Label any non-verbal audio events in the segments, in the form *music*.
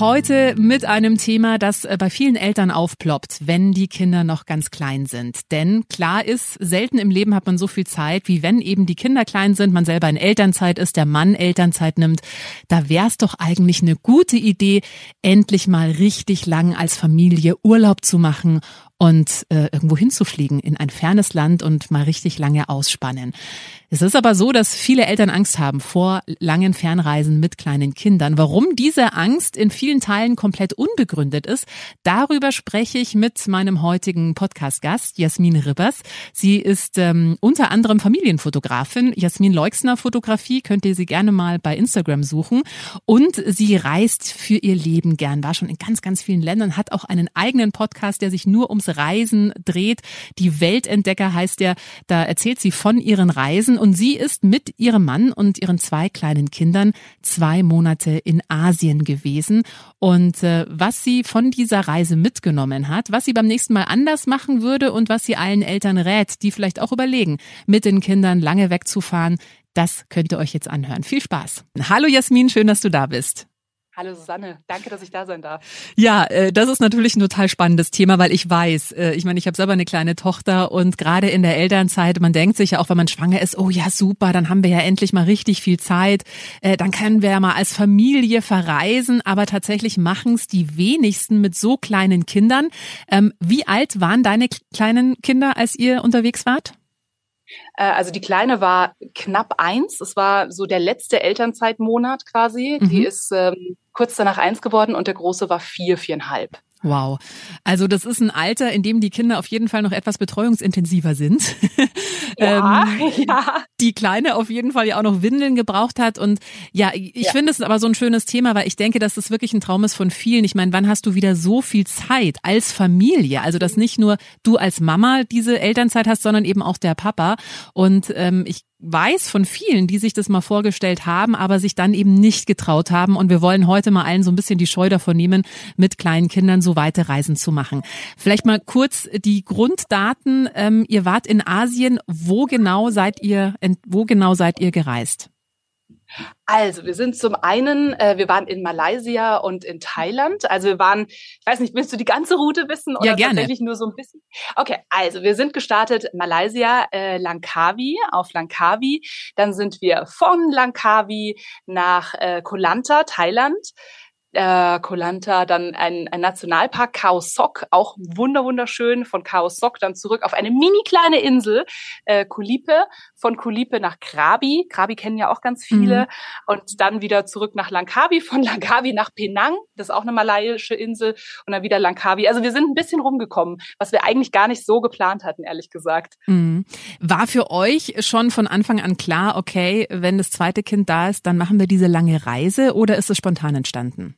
Heute mit einem Thema, das äh, bei vielen Eltern aufploppt, wenn die Kinder noch ganz klein sind. Denn klar ist, selten im Leben hat man so viel Zeit, wie wenn eben die Kinder klein sind, man selber in Elternzeit ist, der Mann Elternzeit nimmt. Da wäre es doch eigentlich eine gute Idee, endlich mal richtig lang als Familie Urlaub zu machen und äh, irgendwo hinzufliegen in ein fernes Land und mal richtig lange ausspannen. Es ist aber so, dass viele Eltern Angst haben vor langen Fernreisen mit kleinen Kindern. Warum diese Angst in vielen Teilen komplett unbegründet ist, darüber spreche ich mit meinem heutigen Podcast-Gast, Jasmin Ribbers. Sie ist ähm, unter anderem Familienfotografin. Jasmin Leuxner Fotografie könnt ihr sie gerne mal bei Instagram suchen. Und sie reist für ihr Leben gern, war schon in ganz, ganz vielen Ländern, hat auch einen eigenen Podcast, der sich nur ums Reisen dreht. Die Weltentdecker heißt der. Da erzählt sie von ihren Reisen und sie ist mit ihrem Mann und ihren zwei kleinen Kindern zwei Monate in Asien gewesen. Und äh, was sie von dieser Reise mitgenommen hat, was sie beim nächsten Mal anders machen würde und was sie allen Eltern rät, die vielleicht auch überlegen, mit den Kindern lange wegzufahren, das könnt ihr euch jetzt anhören. Viel Spaß. Hallo Jasmin, schön, dass du da bist. Hallo Susanne, danke, dass ich da sein darf. Ja, äh, das ist natürlich ein total spannendes Thema, weil ich weiß, äh, ich meine, ich habe selber eine kleine Tochter und gerade in der Elternzeit, man denkt sich ja auch, wenn man schwanger ist, oh ja, super, dann haben wir ja endlich mal richtig viel Zeit, äh, dann können wir ja mal als Familie verreisen, aber tatsächlich machen es die wenigsten mit so kleinen Kindern. Ähm, wie alt waren deine kleinen Kinder, als ihr unterwegs wart? Äh, also die Kleine war knapp eins. Es war so der letzte Elternzeitmonat quasi. Mhm. Die ist ähm, kurz danach eins geworden und der Große war vier, viereinhalb. Wow. Also das ist ein Alter, in dem die Kinder auf jeden Fall noch etwas betreuungsintensiver sind. *laughs* Ja, ähm, *laughs* ja. Die Kleine auf jeden Fall ja auch noch Windeln gebraucht hat. Und ja, ich ja. finde es aber so ein schönes Thema, weil ich denke, dass es wirklich ein Traum ist von vielen. Ich meine, wann hast du wieder so viel Zeit als Familie? Also, dass nicht nur du als Mama diese Elternzeit hast, sondern eben auch der Papa. Und ähm, ich weiß von vielen, die sich das mal vorgestellt haben, aber sich dann eben nicht getraut haben. Und wir wollen heute mal allen so ein bisschen die Scheu davon nehmen, mit kleinen Kindern so weite Reisen zu machen. Vielleicht mal kurz die Grunddaten. Ähm, ihr wart in Asien. Wo genau seid ihr, wo genau seid ihr gereist? Also, wir sind zum einen, äh, wir waren in Malaysia und in Thailand. Also wir waren, ich weiß nicht, willst du die ganze Route wissen oder ja, gerne. tatsächlich nur so ein bisschen? Okay, also wir sind gestartet Malaysia, äh, Langkawi, auf Langkawi. Dann sind wir von Langkawi nach äh, Koh Lanta, Thailand äh, Kolanta, dann ein, ein Nationalpark, Khao Sok, auch wunder wunderschön, von Khao Sok dann zurück auf eine mini kleine Insel, äh, Kulipe, von Kulipe nach Krabi, Krabi kennen ja auch ganz viele, mhm. und dann wieder zurück nach Langkawi, von Langkawi nach Penang, das ist auch eine malaiische Insel, und dann wieder Langkawi. Also wir sind ein bisschen rumgekommen, was wir eigentlich gar nicht so geplant hatten, ehrlich gesagt. Mhm. War für euch schon von Anfang an klar, okay, wenn das zweite Kind da ist, dann machen wir diese lange Reise, oder ist es spontan entstanden?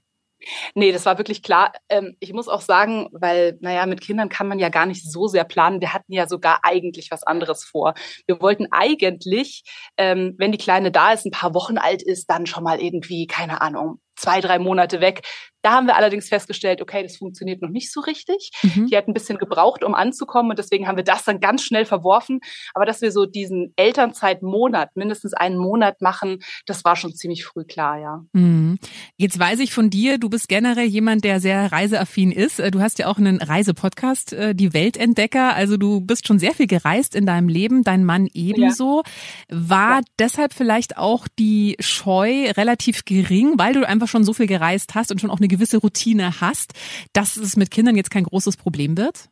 Nee, das war wirklich klar. Ähm, ich muss auch sagen, weil, naja, mit Kindern kann man ja gar nicht so sehr planen. Wir hatten ja sogar eigentlich was anderes vor. Wir wollten eigentlich, ähm, wenn die Kleine da ist, ein paar Wochen alt ist, dann schon mal irgendwie, keine Ahnung, zwei, drei Monate weg. Da haben wir allerdings festgestellt, okay, das funktioniert noch nicht so richtig. Mhm. Die hat ein bisschen gebraucht, um anzukommen und deswegen haben wir das dann ganz schnell verworfen. Aber dass wir so diesen Elternzeitmonat, mindestens einen Monat machen, das war schon ziemlich früh klar, ja. Mhm. Jetzt weiß ich von dir, du bist generell jemand, der sehr reiseaffin ist. Du hast ja auch einen Reisepodcast, äh, die Weltentdecker. Also du bist schon sehr viel gereist in deinem Leben, dein Mann ebenso. Ja. War ja. deshalb vielleicht auch die Scheu relativ gering, weil du einfach schon so viel gereist hast und schon auch eine gewisse Routine hast, dass es mit Kindern jetzt kein großes Problem wird?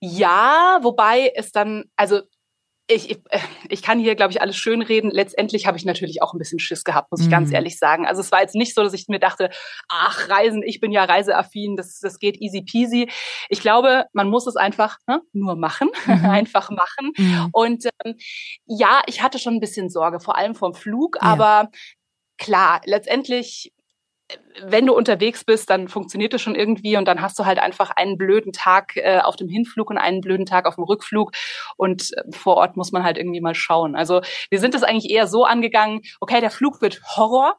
Ja, wobei es dann, also ich, ich, äh, ich kann hier, glaube ich, alles schön reden. Letztendlich habe ich natürlich auch ein bisschen Schiss gehabt, muss ich ganz mhm. ehrlich sagen. Also es war jetzt nicht so, dass ich mir dachte, ach, Reisen, ich bin ja reiseaffin, das, das geht easy peasy. Ich glaube, man muss es einfach ne, nur machen, *laughs* mhm. einfach machen. Mhm. Und ähm, ja, ich hatte schon ein bisschen Sorge, vor allem vom Flug, ja. aber klar, letztendlich wenn du unterwegs bist, dann funktioniert es schon irgendwie und dann hast du halt einfach einen blöden Tag äh, auf dem Hinflug und einen blöden Tag auf dem Rückflug und äh, vor Ort muss man halt irgendwie mal schauen. Also wir sind es eigentlich eher so angegangen, okay, der Flug wird Horror,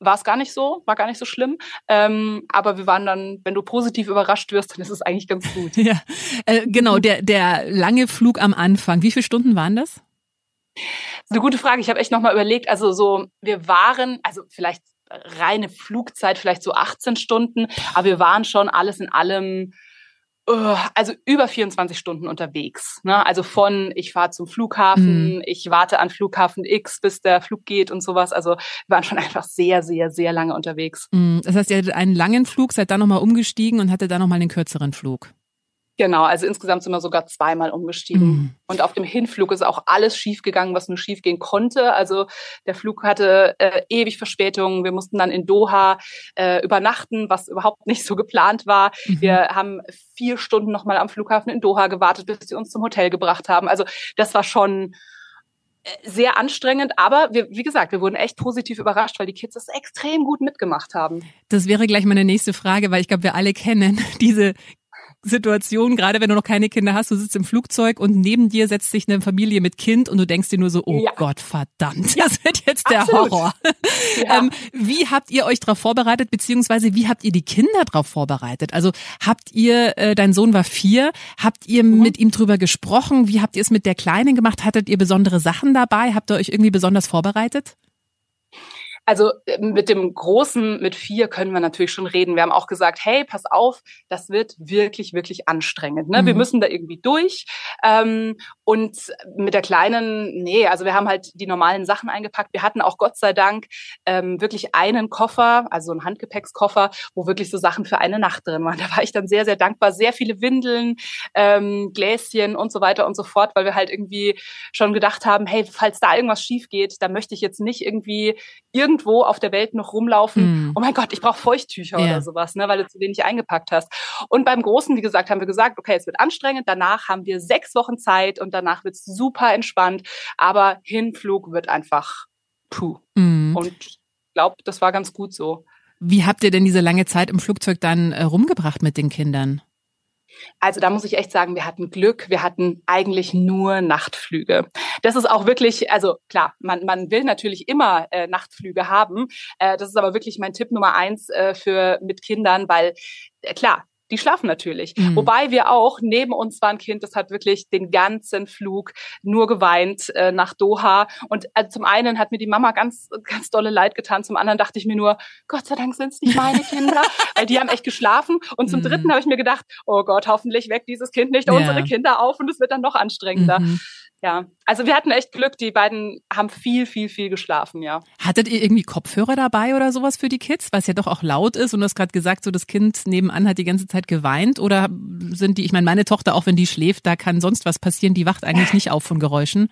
war es gar nicht so, war gar nicht so schlimm. Ähm, aber wir waren dann, wenn du positiv überrascht wirst, dann ist es eigentlich ganz gut. *laughs* Ja, äh, genau, der, der lange Flug am Anfang, wie viele Stunden waren das? Das ist eine gute Frage. Ich habe echt nochmal überlegt. Also so, wir waren, also vielleicht reine Flugzeit vielleicht so 18 Stunden, aber wir waren schon alles in allem uh, also über 24 Stunden unterwegs. Ne? Also von ich fahre zum Flughafen, mhm. ich warte an Flughafen X, bis der Flug geht und sowas. Also wir waren schon einfach sehr, sehr, sehr lange unterwegs. Mhm. Das heißt, ihr hattet einen langen Flug, seid dann nochmal umgestiegen und hattet dann nochmal einen kürzeren Flug. Genau, also insgesamt sind wir sogar zweimal umgestiegen. Mhm. Und auf dem Hinflug ist auch alles schiefgegangen, was nur schiefgehen konnte. Also der Flug hatte äh, ewig Verspätungen. Wir mussten dann in Doha äh, übernachten, was überhaupt *laughs* nicht so geplant war. Mhm. Wir haben vier Stunden nochmal am Flughafen in Doha gewartet, bis sie uns zum Hotel gebracht haben. Also das war schon äh, sehr anstrengend, aber wir, wie gesagt, wir wurden echt positiv überrascht, weil die Kids das extrem gut mitgemacht haben. Das wäre gleich meine nächste Frage, weil ich glaube, wir alle kennen *laughs* diese Situation, gerade wenn du noch keine Kinder hast, du sitzt im Flugzeug und neben dir setzt sich eine Familie mit Kind und du denkst dir nur so, oh ja. Gott, verdammt, das wird jetzt der Absolut. Horror. Ja. Ähm, wie habt ihr euch darauf vorbereitet, beziehungsweise wie habt ihr die Kinder darauf vorbereitet? Also habt ihr, äh, dein Sohn war vier, habt ihr mhm. mit ihm drüber gesprochen? Wie habt ihr es mit der Kleinen gemacht? Hattet ihr besondere Sachen dabei? Habt ihr euch irgendwie besonders vorbereitet? Also äh, mit dem Großen, mit vier können wir natürlich schon reden. Wir haben auch gesagt, hey, pass auf, das wird wirklich, wirklich anstrengend. Ne? Mhm. Wir müssen da irgendwie durch. Ähm, und mit der Kleinen, nee, also wir haben halt die normalen Sachen eingepackt. Wir hatten auch Gott sei Dank ähm, wirklich einen Koffer, also einen Handgepäckskoffer, wo wirklich so Sachen für eine Nacht drin waren. *laughs* Da war ich dann sehr, sehr dankbar. Sehr viele Windeln, ähm, Gläschen und so weiter und so fort, weil wir halt irgendwie schon gedacht haben, hey, falls da irgendwas schief geht, da möchte ich jetzt nicht irgendwie irgendwo auf der Welt noch rumlaufen. Mm. Oh mein Gott, ich brauche Feuchttücher ja. oder sowas, ne, weil du zu wenig eingepackt hast. Und beim Großen, wie gesagt, haben wir gesagt, okay, es wird anstrengend. Danach haben wir sechs Wochen Zeit und danach wird's super entspannt. Aber Hinflug wird einfach puh. Mm. Und ich glaube, das war ganz gut so. Wie habt ihr denn diese lange Zeit im Flugzeug dann äh, rumgebracht mit den Kindern? Also da muss ich echt sagen, wir hatten Glück. Wir hatten eigentlich nur Nachtflüge. Das ist auch wirklich, also klar, man, man will natürlich immer äh, Nachtflüge haben. Äh, das ist aber wirklich mein Tipp Nummer eins äh, für mit Kindern, weil äh, klar, die schlafen natürlich. Mhm. Wobei wir auch, neben uns war ein Kind, das hat wirklich den ganzen Flug nur geweint äh, nach Doha. Und äh, zum einen hat mir die Mama ganz, ganz dolle leid getan, zum anderen dachte ich mir nur, Gott sei Dank sind es nicht meine Kinder, *laughs* weil die haben echt geschlafen. Und zum mhm. dritten habe ich mir gedacht, oh Gott, hoffentlich weckt dieses Kind nicht ja. unsere Kinder auf und es wird dann noch anstrengender. Mhm. Ja, also wir hatten echt Glück. Die beiden haben viel, viel, viel geschlafen, ja. Hattet ihr irgendwie Kopfhörer dabei oder sowas für die Kids, es ja doch auch laut ist und du hast gerade gesagt, so das Kind nebenan hat die ganze Zeit geweint oder sind die, ich meine, meine Tochter, auch wenn die schläft, da kann sonst was passieren, die wacht eigentlich nicht auf von Geräuschen.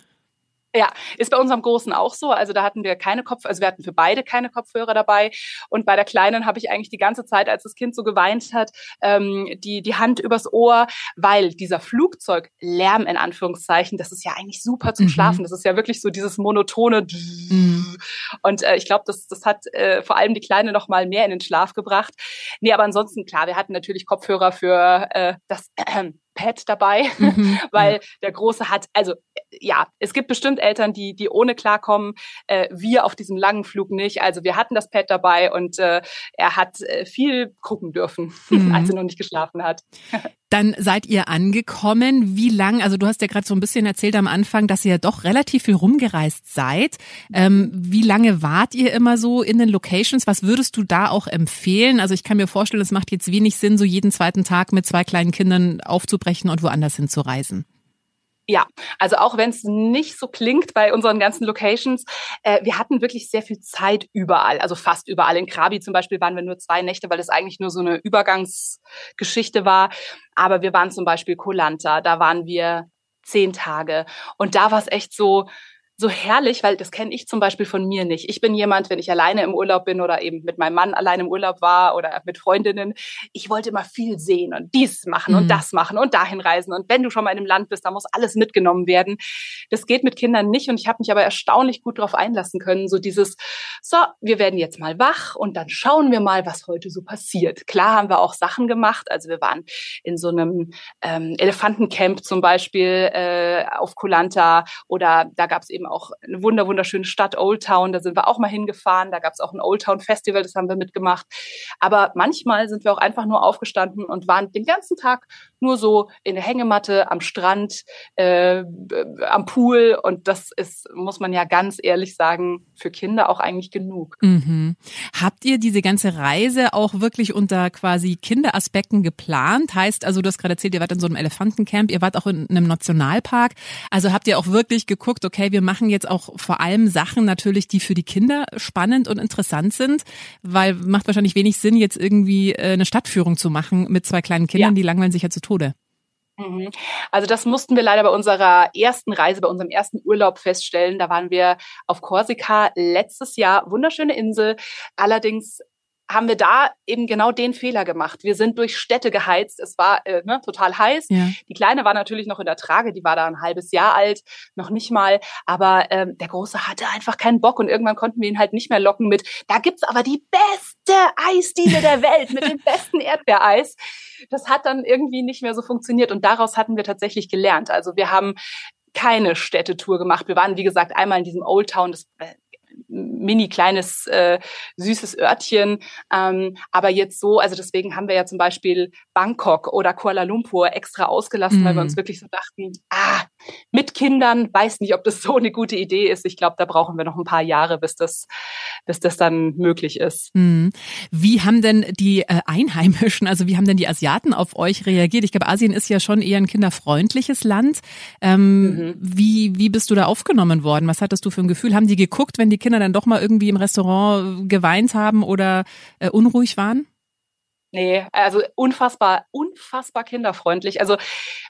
Ja, ist bei unserem Großen auch so. Also da hatten wir keine Kopf, also wir hatten für beide keine Kopfhörer dabei. Und bei der Kleinen habe ich eigentlich die ganze Zeit, als das Kind so geweint hat, ähm, die, die Hand übers Ohr, weil dieser Flugzeuglärm in Anführungszeichen, das ist ja eigentlich super zum mhm. Schlafen. Das ist ja wirklich so dieses monotone. Mhm. Und äh, ich glaube, das, das hat äh, vor allem die Kleine noch mal mehr in den Schlaf gebracht. Nee, aber ansonsten, klar, wir hatten natürlich Kopfhörer für äh, das äh, Pad dabei, *laughs* mhm, weil der Große hat, also ja, es gibt bestimmt Eltern, die, die ohne klarkommen, äh, wir auf diesem langen Flug nicht. Also wir hatten das Pad dabei und äh, er hat äh, viel gucken dürfen, *laughs* mhm. als er noch nicht geschlafen hat. *laughs* Dann seid ihr angekommen. Wie lang? Also du hast ja gerade so ein bisschen erzählt am Anfang, dass ihr doch relativ viel rumgereist seid. Ähm, wie lange wart ihr immer so in den Locations? Was würdest du da auch empfehlen? Also ich kann mir vorstellen, es macht jetzt wenig Sinn, so jeden zweiten Tag mit zwei kleinen Kindern aufzubrechen und woanders hinzureisen. Ja, also auch wenn es nicht so klingt bei unseren ganzen Locations, äh, wir hatten wirklich sehr viel Zeit überall, also fast überall. In Krabi zum Beispiel waren wir nur zwei Nächte, weil es eigentlich nur so eine Übergangsgeschichte war. Aber wir waren zum Beispiel Kolanta, da waren wir zehn Tage. Und da war es echt so, so herrlich, weil das kenne ich zum Beispiel von mir nicht. Ich bin jemand, wenn ich alleine im Urlaub bin oder eben mit meinem Mann alleine im Urlaub war oder mit Freundinnen, ich wollte immer viel sehen und dies machen mhm. und das machen und dahin reisen. Und wenn du schon mal in einem Land bist, da muss alles mitgenommen werden. Das geht mit Kindern nicht und ich habe mich aber erstaunlich gut darauf einlassen können. So dieses, so, wir werden jetzt mal wach und dann schauen wir mal, was heute so passiert. Klar haben wir auch Sachen gemacht. Also wir waren in so einem ähm, Elefantencamp zum Beispiel äh, auf Kulanta oder da gab es eben auch eine wunder wunderschöne Stadt, Old Town, da sind wir auch mal hingefahren, da gab es auch ein Old Town Festival, das haben wir mitgemacht. Aber manchmal sind wir auch einfach nur aufgestanden und waren den ganzen Tag nur so in der Hängematte, am Strand, äh, am Pool und das ist, muss man ja ganz ehrlich sagen, für Kinder auch eigentlich genug. Mhm. Habt ihr diese ganze Reise auch wirklich unter quasi Kinderaspekten geplant? Heißt also, du hast gerade erzählt, ihr wart in so einem Elefantencamp, ihr wart auch in einem Nationalpark. Also habt ihr auch wirklich geguckt, okay, wir machen jetzt auch vor allem Sachen natürlich, die für die Kinder spannend und interessant sind, weil macht wahrscheinlich wenig Sinn, jetzt irgendwie äh, eine Stadtführung zu machen mit zwei kleinen Kindern, ja. die langweilen sich ja zu Tode. Mhm. Also das mussten wir leider bei unserer ersten Reise, bei unserem ersten Urlaub feststellen. Da waren wir auf Korsika letztes Jahr, wunderschöne Insel. Allerdings haben wir da eben genau den Fehler gemacht. Wir sind durch Städte geheizt. Es war äh, ne, total heiß. Ja. Die Kleine war natürlich noch in der Trage, die war da ein halbes Jahr alt, noch nicht mal. Aber ähm, der Große hatte einfach keinen Bock und irgendwann konnten wir ihn halt nicht mehr locken mit, da gibt's aber die beste Eisdiele der Welt mit dem besten Erdbeereis. Das hat dann irgendwie nicht mehr so funktioniert und daraus hatten wir tatsächlich gelernt. Also wir haben keine Städtetour gemacht. Wir waren, wie gesagt, einmal in diesem Old Town, das äh, mini kleines äh, süßes Örtchen. Ähm, aber jetzt so, also deswegen haben wir ja zum Beispiel Bangkok oder Kuala Lumpur extra ausgelassen, mhm. weil wir uns mhm. wirklich so dachten, ah, mit Kindern, weiß nicht, ob das so eine gute Idee ist. Ich glaube, da brauchen wir noch ein paar Jahre, bis das, bis das dann möglich ist. Mhm. Wie haben denn die äh, Einheimischen, also wie haben denn die Asiaten auf euch reagiert? Ich glaube, Asien ist ja schon eher ein kinderfreundliches Land. Ähm, mhm. wie, wie bist du da aufgenommen worden? Was hattest du für ein Gefühl? Haben die geguckt, wenn die Kinder dann doch mal irgendwie im Restaurant geweint haben oder äh, unruhig waren? Nee, also unfassbar, unfassbar kinderfreundlich. Also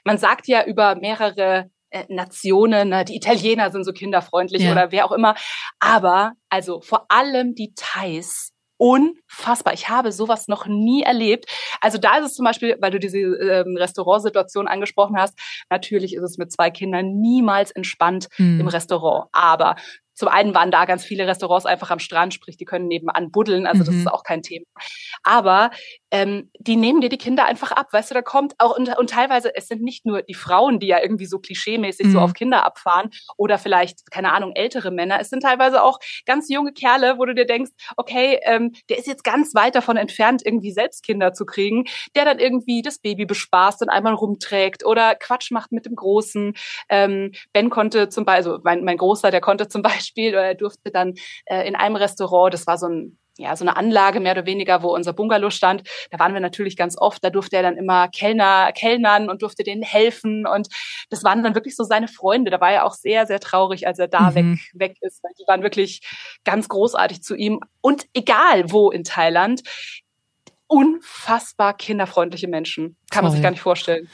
man sagt ja über mehrere äh, Nationen, ne, die Italiener sind so kinderfreundlich ja. oder wer auch immer. Aber also vor allem die Thais unfassbar. Ich habe sowas noch nie erlebt. Also da ist es zum Beispiel, weil du diese ähm, Restaurantsituation angesprochen hast, natürlich ist es mit zwei Kindern niemals entspannt mhm. im Restaurant. Aber zum einen waren da ganz viele Restaurants einfach am Strand, sprich, die können nebenan buddeln, also das mhm. ist auch kein Thema. Aber ähm, die nehmen dir die Kinder einfach ab, weißt du, da kommt auch, und, und teilweise, es sind nicht nur die Frauen, die ja irgendwie so klischeemäßig mhm. so auf Kinder abfahren oder vielleicht, keine Ahnung, ältere Männer, es sind teilweise auch ganz junge Kerle, wo du dir denkst, okay, ähm, der ist jetzt ganz weit davon entfernt, irgendwie selbst Kinder zu kriegen, der dann irgendwie das Baby bespaßt und einmal rumträgt oder Quatsch macht mit dem Großen. Ähm, ben konnte zum Beispiel, also mein, mein Großer, der konnte zum *laughs* Beispiel oder er durfte dann äh, in einem Restaurant, das war so ein ja, so eine Anlage mehr oder weniger, wo unser Bungalow stand. Da waren wir natürlich ganz oft. Da durfte er dann immer Kellner, Kellnern und durfte denen helfen. Und das waren dann wirklich so seine Freunde. Da war er auch sehr, sehr traurig, als er da mhm. weg, weg ist, weil die waren wirklich ganz großartig zu ihm. Und egal wo in Thailand, unfassbar kinderfreundliche Menschen. Kann Toll. man sich gar nicht vorstellen.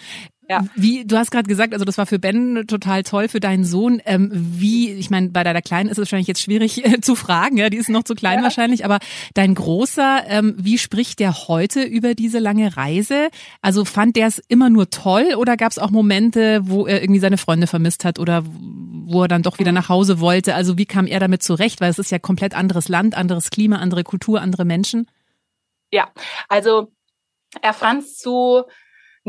Ja. Wie, du hast gerade gesagt, also das war für Ben total toll, für deinen Sohn. Ähm, wie, ich meine, bei deiner Kleinen ist es wahrscheinlich jetzt schwierig äh, zu fragen, ja, die ist noch zu klein ja. wahrscheinlich, aber dein Großer, ähm, wie spricht der heute über diese lange Reise? Also fand der es immer nur toll oder gab es auch Momente, wo er irgendwie seine Freunde vermisst hat oder wo er dann doch wieder nach Hause wollte? Also wie kam er damit zurecht? Weil es ist ja komplett anderes Land, anderes Klima, andere Kultur, andere Menschen. Ja, also er fand zu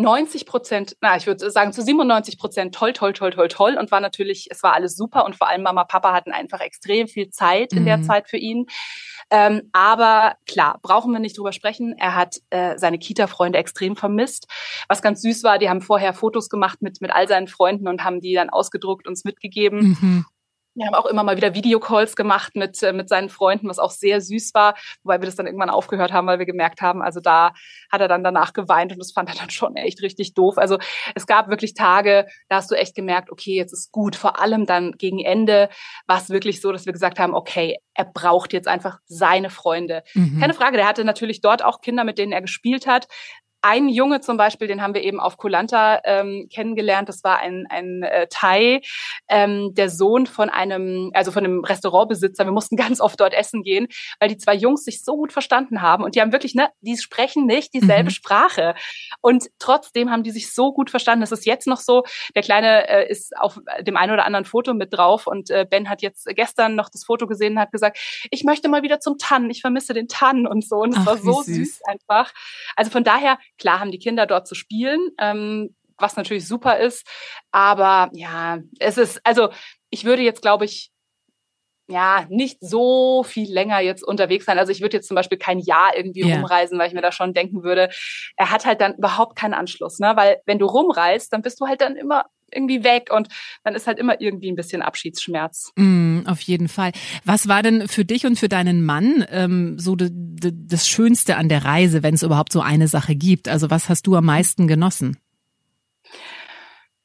90 Prozent, na, ich würde sagen zu 97 Prozent toll, toll, toll, toll, toll und war natürlich, es war alles super und vor allem Mama, Papa hatten einfach extrem viel Zeit in mhm. der Zeit für ihn. Ähm, aber klar, brauchen wir nicht drüber sprechen. Er hat äh, seine Kita-Freunde extrem vermisst. Was ganz süß war, die haben vorher Fotos gemacht mit, mit all seinen Freunden und haben die dann ausgedruckt uns mitgegeben. Mhm. Wir haben auch immer mal wieder Videocalls gemacht mit, äh, mit seinen Freunden, was auch sehr süß war, wobei wir das dann irgendwann aufgehört haben, weil wir gemerkt haben, also da hat er dann danach geweint und das fand er dann schon echt richtig doof. Also es gab wirklich Tage, da hast du echt gemerkt, okay, jetzt ist gut. Vor allem dann gegen Ende war es wirklich so, dass wir gesagt haben, okay, er braucht jetzt einfach seine Freunde. Mhm. Keine Frage, der hatte natürlich dort auch Kinder, mit denen er gespielt hat, ein Junge zum Beispiel, den haben wir eben auf Kolanta ähm, kennengelernt. Das war ein, ein äh, Thai, ähm, der Sohn von einem, also von einem Restaurantbesitzer. Wir mussten *laughs* ganz oft dort essen gehen, weil die zwei Jungs sich so gut verstanden haben. Und die haben wirklich, ne, die sprechen nicht dieselbe mhm. Sprache. Und trotzdem haben die sich so gut verstanden. Das ist jetzt noch so. Der Kleine äh, ist auf dem einen oder anderen Foto mit drauf. Und äh, Ben hat jetzt gestern noch das Foto gesehen und hat gesagt, ich möchte mal wieder zum Tannen. Ich vermisse den Tannen und so. Und es war so süß. süß einfach. Also von daher Klar haben die Kinder dort zu spielen, ähm, was natürlich super ist. Aber ja, es ist, also ich würde jetzt, glaube ich, ja, nicht so viel länger jetzt unterwegs sein. Also ich würde jetzt zum Beispiel kein Jahr irgendwie yeah. rumreisen, weil ich mir da schon denken würde, er hat halt dann überhaupt keinen Anschluss, ne? Weil wenn du rumreist, dann bist du halt dann immer irgendwie weg und dann ist halt immer irgendwie ein bisschen Abschiedsschmerz. Mm, auf jeden Fall. Was war denn für dich und für deinen Mann ähm, so das Schönste an der Reise, wenn es überhaupt so eine Sache gibt? Also was hast du am meisten genossen?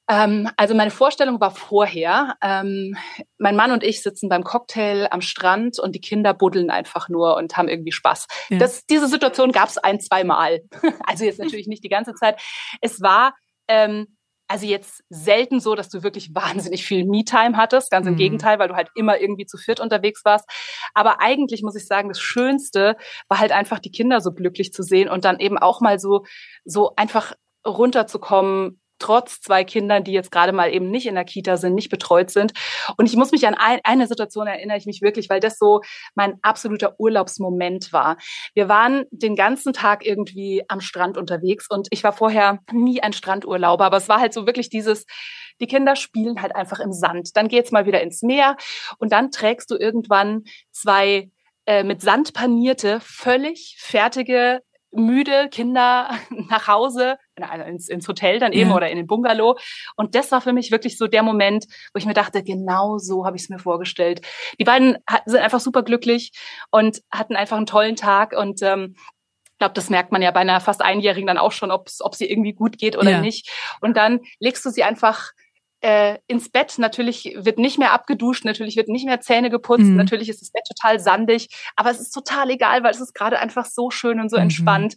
Ähm, also meine Vorstellung war vorher, ähm, mein Mann und ich sitzen beim Cocktail am Strand und die Kinder buddeln einfach nur und haben irgendwie Spaß. Ja. Das, diese Situation gab es ein, zwei Mal. *laughs* also jetzt natürlich nicht die ganze Zeit. Es war ähm, also jetzt selten so, dass du wirklich *laughs* wahnsinnig viel Me-Time hattest. Ganz im mhm. Gegenteil, weil du halt immer irgendwie zu viert unterwegs warst. Aber eigentlich muss ich sagen, das Schönste war halt einfach die Kinder so glücklich zu sehen und dann eben auch mal so, so einfach runterzukommen, trotz zwei Kindern, die jetzt gerade mal eben nicht in der Kita sind, nicht betreut sind. Und ich muss mich an ein, eine Situation erinnere ich mich wirklich, weil das so mein absoluter Urlaubsmoment war. Wir waren den ganzen Tag irgendwie am Strand unterwegs und ich war vorher nie ein Strandurlauber, aber es war halt so wirklich dieses, die Kinder spielen halt einfach im Sand. Dann geht's mal wieder ins Meer und dann trägst du irgendwann zwei äh, mit Sand panierte, völlig fertige müde Kinder *laughs* nach Hause, ins, ins Hotel dann eben ja. oder in den Bungalow. Und das war für mich wirklich so der Moment, wo ich mir dachte, genau so habe ich es mir vorgestellt. Die beiden sind einfach super glücklich und hatten einfach einen tollen Tag und ähm, ich glaube, das merkt man ja bei einer fast Einjährigen dann auch schon, ob sie irgendwie gut geht oder ja. nicht. Und dann legst du sie einfach äh, ins Bett. Natürlich wird nicht mehr abgeduscht, natürlich wird nicht mehr Zähne geputzt, mhm. natürlich ist das Bett total sandig, aber es ist total egal, weil es ist gerade einfach so schön und so mhm. entspannt.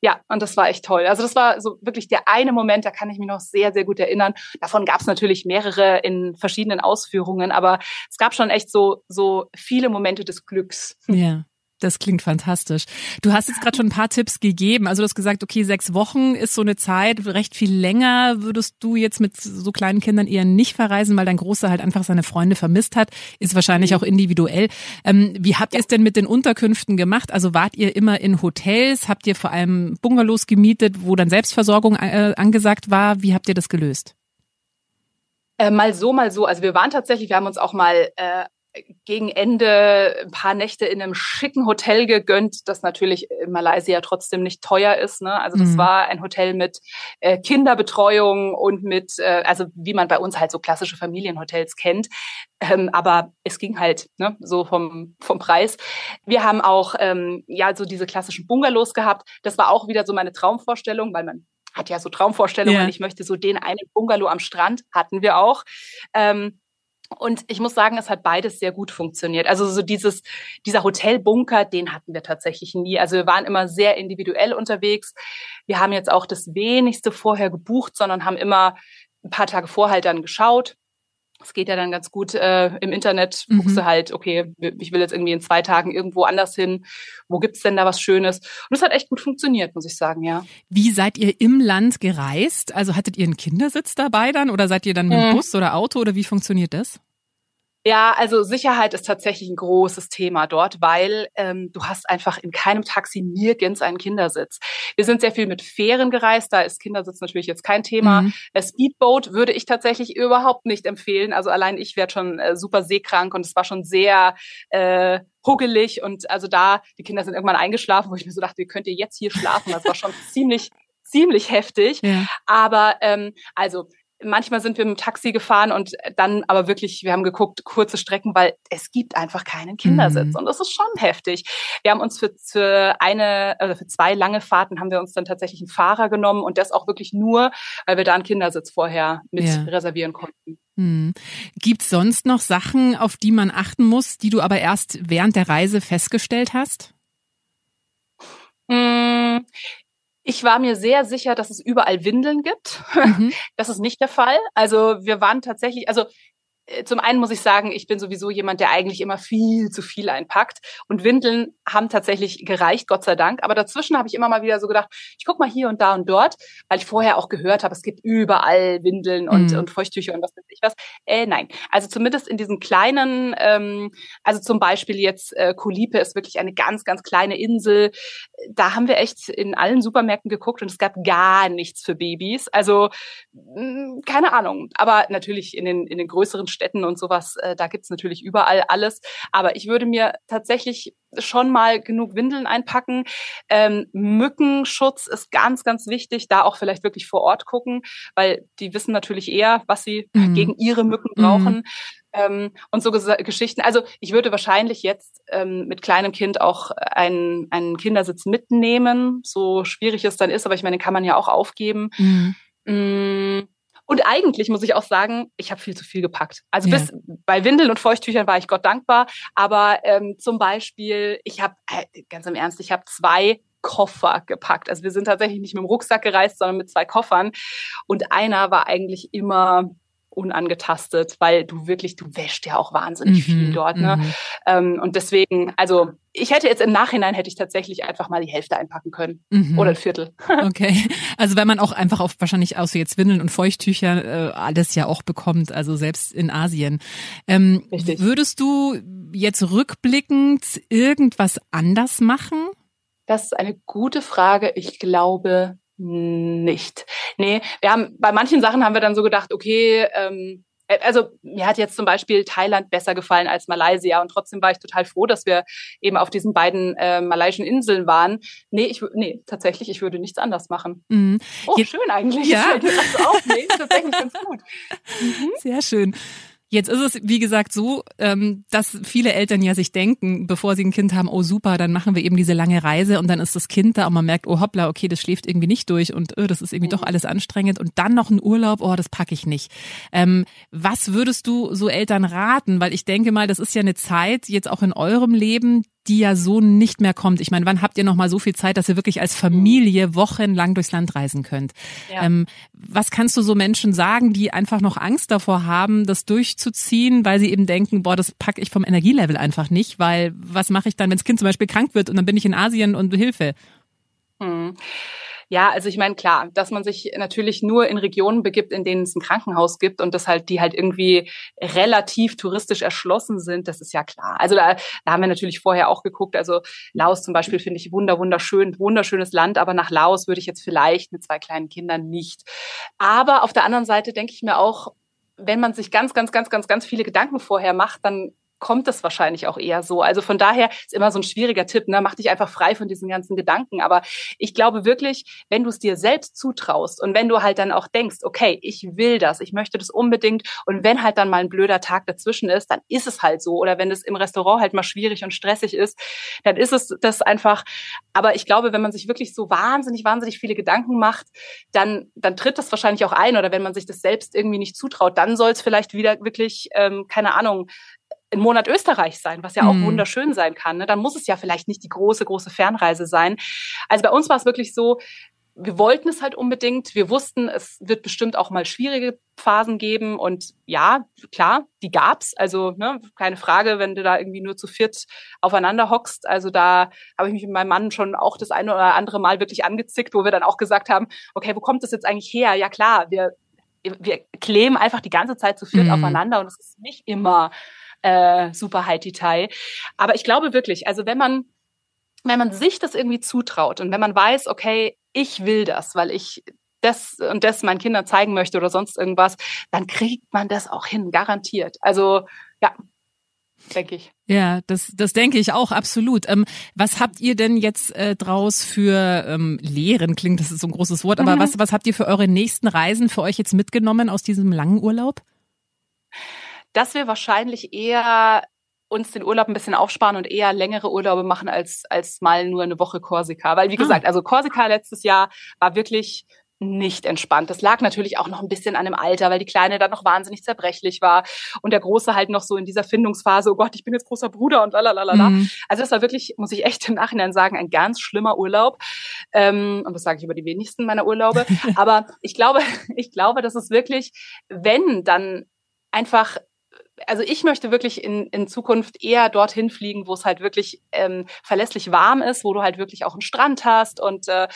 Ja, und das war echt toll. Also das war so wirklich der eine Moment, da kann ich mich noch sehr, sehr gut erinnern. Davon gab es natürlich mehrere in verschiedenen Ausführungen, aber es gab schon echt so, so viele Momente des Glücks. Ja. Das klingt fantastisch. Du hast jetzt gerade schon ein paar Tipps gegeben. Also du hast gesagt, okay, sechs Wochen ist so eine Zeit, recht viel länger würdest du jetzt mit so kleinen Kindern eher nicht verreisen, weil dein Großer halt einfach seine Freunde vermisst hat. Ist wahrscheinlich mhm. auch individuell. Ähm, wie habt ihr es denn mit den Unterkünften gemacht? Also wart ihr immer in Hotels? Habt ihr vor allem Bungalows gemietet, wo dann Selbstversorgung äh, angesagt war? Wie habt ihr das gelöst? Äh, mal so, mal so. Also wir waren tatsächlich, wir haben uns auch mal äh, gegen Ende ein paar Nächte in einem schicken Hotel gegönnt, das natürlich in Malaysia trotzdem nicht teuer ist. Ne? Also das mhm. war ein Hotel mit äh, Kinderbetreuung und mit, äh, also wie man bei uns halt so klassische Familienhotels kennt. Ähm, aber es ging halt ne, so vom, vom Preis. Wir haben auch ähm, ja so diese klassischen Bungalows gehabt. Das war auch wieder so meine Traumvorstellung, weil man hat ja so Traumvorstellungen. Yeah. Ich möchte so den einen Bungalow am Strand hatten wir auch. Ähm, und ich muss sagen, es hat beides sehr gut funktioniert. Also so dieses, dieser Hotelbunker, den hatten wir tatsächlich nie. Also wir waren immer sehr individuell unterwegs. Wir haben jetzt auch das wenigste vorher gebucht, sondern haben immer ein paar Tage vorher dann geschaut, es geht ja dann ganz gut äh, im Internet, mhm. guckst du halt, okay, ich will jetzt irgendwie in zwei Tagen irgendwo anders hin. Wo gibt's denn da was Schönes? Und es hat echt gut funktioniert, muss ich sagen, ja. Wie seid ihr im Land gereist? Also hattet ihr einen Kindersitz dabei dann oder seid ihr dann mit mhm. Bus oder Auto oder wie funktioniert das? Ja, also Sicherheit ist tatsächlich ein großes Thema dort, weil ähm, du hast einfach in keinem Taxi nirgends einen Kindersitz. Wir sind sehr viel mit Fähren gereist, da ist Kindersitz natürlich jetzt kein Thema. Mhm. Speedboat würde ich tatsächlich überhaupt nicht empfehlen. Also allein ich werde schon äh, super seekrank und es war schon sehr äh, huggelig und also da, die Kinder sind irgendwann eingeschlafen, wo ich mir so dachte, wie könnt ihr jetzt hier schlafen? Das war schon *laughs* ziemlich ziemlich heftig. Ja. Aber ähm, also manchmal sind wir mit dem Taxi gefahren und dann aber wirklich, wir haben geguckt, kurze Strecken, weil es gibt einfach keinen Kindersitz. Mhm. Und das ist schon heftig. Wir haben uns für, für eine, also für zwei lange Fahrten haben wir uns dann tatsächlich einen Fahrer genommen und das auch wirklich nur, weil wir da einen Kindersitz vorher mit ja. reservieren konnten. Hm. Gibt sonst noch Sachen, auf die man achten muss, die du aber erst während der Reise festgestellt hast? Ich war mir sehr sicher, dass es überall Windeln gibt. Mhm. *laughs* Das ist nicht der Fall. Also wir waren tatsächlich, also zum einen muss ich sagen, ich bin sowieso jemand, der eigentlich immer viel zu viel einpackt. Und Windeln haben tatsächlich gereicht, Gott sei Dank. Aber dazwischen habe ich immer mal wieder so gedacht, ich guck mal hier und da und dort, weil ich vorher auch gehört habe, es gibt überall Windeln und, mhm. und Feuchttücher und was weiß ich was. Äh, nein, also zumindest in diesen kleinen, ähm, also zum Beispiel jetzt äh, Kulipe ist wirklich eine ganz, ganz kleine Insel. Da haben wir echt in allen Supermärkten geguckt und es gab gar nichts für Babys. Also mh, mm, keine Ahnung. Aber natürlich in den, in den größeren Städten und sowas, äh, da gibt's natürlich überall alles. Aber ich würde mir tatsächlich schon mal genug Windeln einpacken. Ähm, Mückenschutz ist ganz, ganz wichtig. Da auch vielleicht wirklich vor Ort gucken, weil die wissen natürlich eher, was sie mhm. gegen ihre Mücken brauchen. Mhm. Ähm, und so Geschichten. Also ich würde wahrscheinlich jetzt ähm, mit kleinem Kind auch einen, einen Kindersitz mitnehmen, so schwierig es dann ist, aber ich meine, den kann man ja auch aufgeben. Mhm. Und eigentlich muss ich auch sagen, ich habe viel zu viel gepackt. Also ja. bis bei Windeln und Feuchttüchern war ich Gott dankbar. Aber ähm, zum Beispiel, ich habe, äh, ganz im Ernst, ich habe zwei Koffer gepackt. Also wir sind tatsächlich nicht mit dem Rucksack gereist, sondern mit zwei Koffern. Und einer war eigentlich immer unangetastet, weil du wirklich, du wäschst ja auch wahnsinnig mhm, viel dort. Ne? Mhm. Ähm, und deswegen, also ich hätte jetzt im Nachhinein hätte ich tatsächlich einfach mal die Hälfte einpacken können mhm. oder ein Viertel. *laughs* okay, also wenn man auch einfach auf wahrscheinlich außer jetzt Windeln und Feuchttücher äh, alles ja auch bekommt, also selbst in Asien. Ähm, Richtig. Würdest du jetzt rückblickend irgendwas anders machen? Das ist eine gute Frage. Ich glaube nicht. Nee, wir haben bei manchen Sachen haben wir dann so gedacht, okay, ähm, äh, also mir hat jetzt zum Beispiel Thailand besser gefallen als Malaysia und trotzdem war ich total froh, dass wir eben auf diesen beiden äh, malaiischen Inseln waren. Nee, ich nee, tatsächlich, ich würde nichts anders machen. Mhm. Oh, jetzt, schön eigentlich. Ja. Das auch, nee, tatsächlich ganz gut. *laughs* Mhm. Sehr schön. Jetzt ist es, wie gesagt, so, ähm, dass viele Eltern ja sich denken, bevor sie ein Kind haben, oh super, dann machen wir eben diese lange Reise und dann ist das Kind da und man merkt, oh hoppla, okay, das schläft irgendwie nicht durch und oh, das ist irgendwie doch alles anstrengend und dann noch ein Urlaub, oh, das packe ich nicht. Ähm, was würdest du so Eltern raten? Weil ich denke mal, das ist ja eine Zeit jetzt auch in eurem Leben, die ja so nicht mehr kommt. Ich meine, wann habt ihr noch mal so viel Zeit, dass ihr wirklich als Familie wochenlang durchs Land reisen könnt? Ja. Ähm, was kannst du so Menschen sagen, die einfach noch Angst davor haben, das durchzuziehen, weil sie eben denken, boah, das packe ich vom Energielevel einfach nicht, weil was mache ich dann, wenn das Kind zum Beispiel krank wird und dann bin ich in Asien und Hilfe? Hm. Ja, also ich meine, klar, dass man sich natürlich nur in Regionen begibt, in denen es ein Krankenhaus gibt und das halt, die halt irgendwie relativ touristisch erschlossen sind, das ist ja klar. Also da, da haben wir natürlich vorher auch geguckt. Also Laos zum Beispiel finde ich wunder, wunderschön, wunderschönes Land, aber nach Laos würde ich jetzt vielleicht mit zwei kleinen Kindern nicht. Aber auf der anderen Seite denke ich mir auch, wenn man sich ganz, ganz, ganz, ganz, ganz viele Gedanken vorher macht, dann kommt es wahrscheinlich auch eher so. Also von daher ist immer so ein schwieriger Tipp, ne? mach dich einfach frei von diesen ganzen Gedanken. Aber ich glaube wirklich, wenn du es dir selbst zutraust und wenn du halt dann auch denkst, okay, ich will das, ich möchte das unbedingt und wenn halt dann mal ein blöder Tag dazwischen ist, dann ist es halt so. Oder wenn es im Restaurant halt mal schwierig und stressig ist, dann ist es das einfach. Aber ich glaube, wenn man sich wirklich so wahnsinnig, wahnsinnig viele Gedanken macht, dann, dann tritt das wahrscheinlich auch ein. Oder wenn man sich das selbst irgendwie nicht zutraut, dann soll es vielleicht wieder wirklich, ähm, keine Ahnung, ein Monat Österreich sein, was ja auch mhm. wunderschön sein kann. Ne? Dann muss es ja vielleicht nicht die große, große Fernreise sein. Also bei uns war es wirklich so, wir wollten es halt unbedingt. Wir wussten, es wird bestimmt auch mal schwierige Phasen geben. Und ja, klar, die gab's. Also ne, keine Frage, wenn du da irgendwie nur zu viert aufeinander hockst. Also da habe ich mich mit meinem Mann schon auch das eine oder andere Mal wirklich angezickt, wo wir dann auch gesagt haben, okay, wo kommt das jetzt eigentlich her? Ja klar, wir wir kleben einfach die ganze Zeit zu viert mhm. aufeinander und es ist nicht immer äh, super high detail. Aber ich glaube wirklich, also wenn man wenn man sich das irgendwie zutraut und wenn man weiß, okay, ich will das, weil ich das und das meinen Kindern zeigen möchte oder sonst irgendwas, dann kriegt man das auch hin, garantiert. Also ja, denke ich. Ja, das, das denke ich auch absolut. Ähm, was habt ihr denn jetzt äh, draus für ähm, Lehren? Klingt das ist so ein großes Wort, aber mhm. was, was habt ihr für eure nächsten Reisen für euch jetzt mitgenommen aus diesem langen Urlaub? Dass wir wahrscheinlich eher uns den Urlaub ein bisschen aufsparen und eher längere Urlaube machen als, als mal nur eine Woche Korsika. Weil, wie ah. gesagt, also Korsika letztes Jahr war wirklich nicht entspannt. Das lag natürlich auch noch ein bisschen an dem Alter, weil die Kleine dann noch wahnsinnig zerbrechlich war und der Große halt noch so in dieser Findungsphase, oh Gott, ich bin jetzt großer Bruder und lalalala. Mhm. Also das war wirklich, muss ich echt im Nachhinein sagen, ein ganz schlimmer Urlaub. Ähm, und das sage ich über die wenigsten meiner Urlaube. *laughs* Aber ich glaube, *laughs* ich glaube, dass es wirklich, wenn dann einfach also ich möchte wirklich in, in Zukunft eher dorthin fliegen, wo es halt wirklich ähm, verlässlich warm ist, wo du halt wirklich auch einen Strand hast und äh,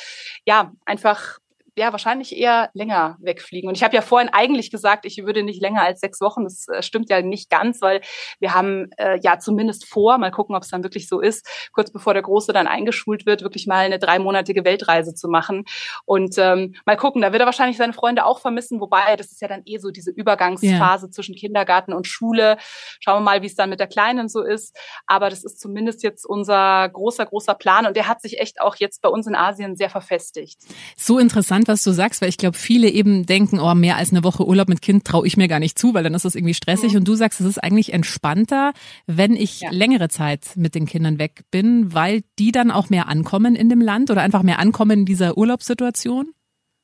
ja, einfach ja wahrscheinlich eher länger wegfliegen. Und ich habe ja vorhin eigentlich gesagt, ich würde nicht länger als sechs Wochen. Das äh, stimmt ja nicht ganz, weil wir haben äh, ja zumindest vor, mal gucken, ob es dann wirklich so ist, kurz bevor der Große dann eingeschult wird, wirklich mal eine dreimonatige Weltreise zu machen. Und ähm, mal gucken, da wird er wahrscheinlich seine Freunde auch vermissen, wobei das ist ja dann eh so diese Übergangsphase ja. zwischen Kindergarten und Schule. Schauen wir mal, wie es dann mit der Kleinen so ist. Aber das ist zumindest jetzt unser großer, großer Plan und der hat sich echt auch jetzt bei uns in Asien sehr verfestigt. So interessant was du sagst, weil ich glaube, viele eben denken, oh, mehr als eine Woche Urlaub mit Kind traue ich mir gar nicht zu, weil dann ist das irgendwie stressig. Mhm. Und du sagst, es ist eigentlich entspannter, wenn ich ja. längere Zeit mit den Kindern weg bin, weil die dann auch mehr ankommen in dem Land oder einfach mehr ankommen in dieser Urlaubssituation?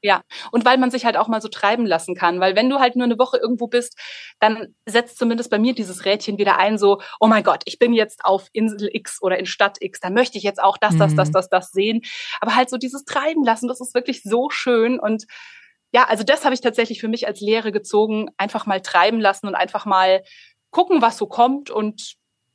Ja, und weil man sich halt auch mal so treiben lassen kann, weil wenn du halt nur eine Woche irgendwo bist, dann setzt zumindest bei mir dieses Rädchen wieder ein, so, oh mein Gott, ich bin jetzt auf Insel X oder in Stadt X, da möchte ich jetzt auch das, das, das, mhm. das, das sehen. Aber halt so dieses Treiben lassen, das ist wirklich so schön und ja, also das habe ich tatsächlich für mich als Lehre gezogen, einfach mal treiben lassen und einfach mal gucken, was so kommt und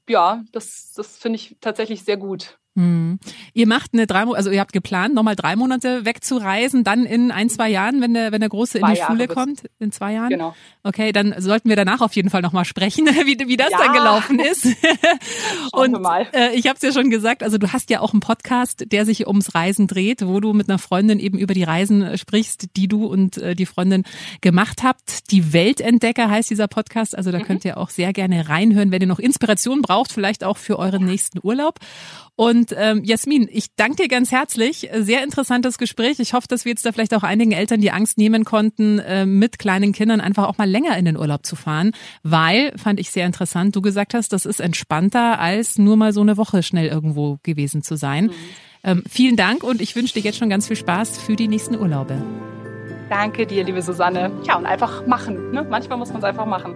ja, das, das finde ich tatsächlich sehr gut. Hm. Ihr macht eine drei, also ihr habt geplant, nochmal drei Monate wegzureisen, dann in ein, zwei Jahren, wenn der, wenn der Große zwei in die Jahre Schule kommt, in zwei Jahren. Genau. Okay, dann sollten wir danach auf jeden Fall nochmal sprechen, *laughs* wie, wie das ja. dann gelaufen ist. *laughs* Und äh, ich habe es ja schon gesagt, also du hast ja auch einen Podcast, der sich ums Reisen dreht, wo du mit einer Freundin eben über die Reisen sprichst, die du und äh, die Freundin gemacht habt. Die Weltentdecker heißt dieser Podcast, also da mhm. könnt ihr auch sehr gerne reinhören, wenn ihr noch Inspiration braucht, vielleicht auch für euren nächsten Urlaub. Und ähm, Jasmin, ich danke dir ganz herzlich. Sehr interessantes Gespräch. Ich hoffe, dass wir jetzt da vielleicht auch einigen Eltern die Angst nehmen konnten, äh, mit kleinen Kindern einfach auch mal länger in den Urlaub zu fahren, weil, fand ich sehr interessant, du gesagt hast, das ist entspannter, als nur mal so eine Woche schnell irgendwo gewesen zu sein. Mhm. Ähm, vielen Dank und ich wünsche dir jetzt schon ganz viel Spaß für die nächsten Urlaube. Danke dir, liebe Susanne. Ja, und einfach machen. Ne? Manchmal muss man es einfach machen.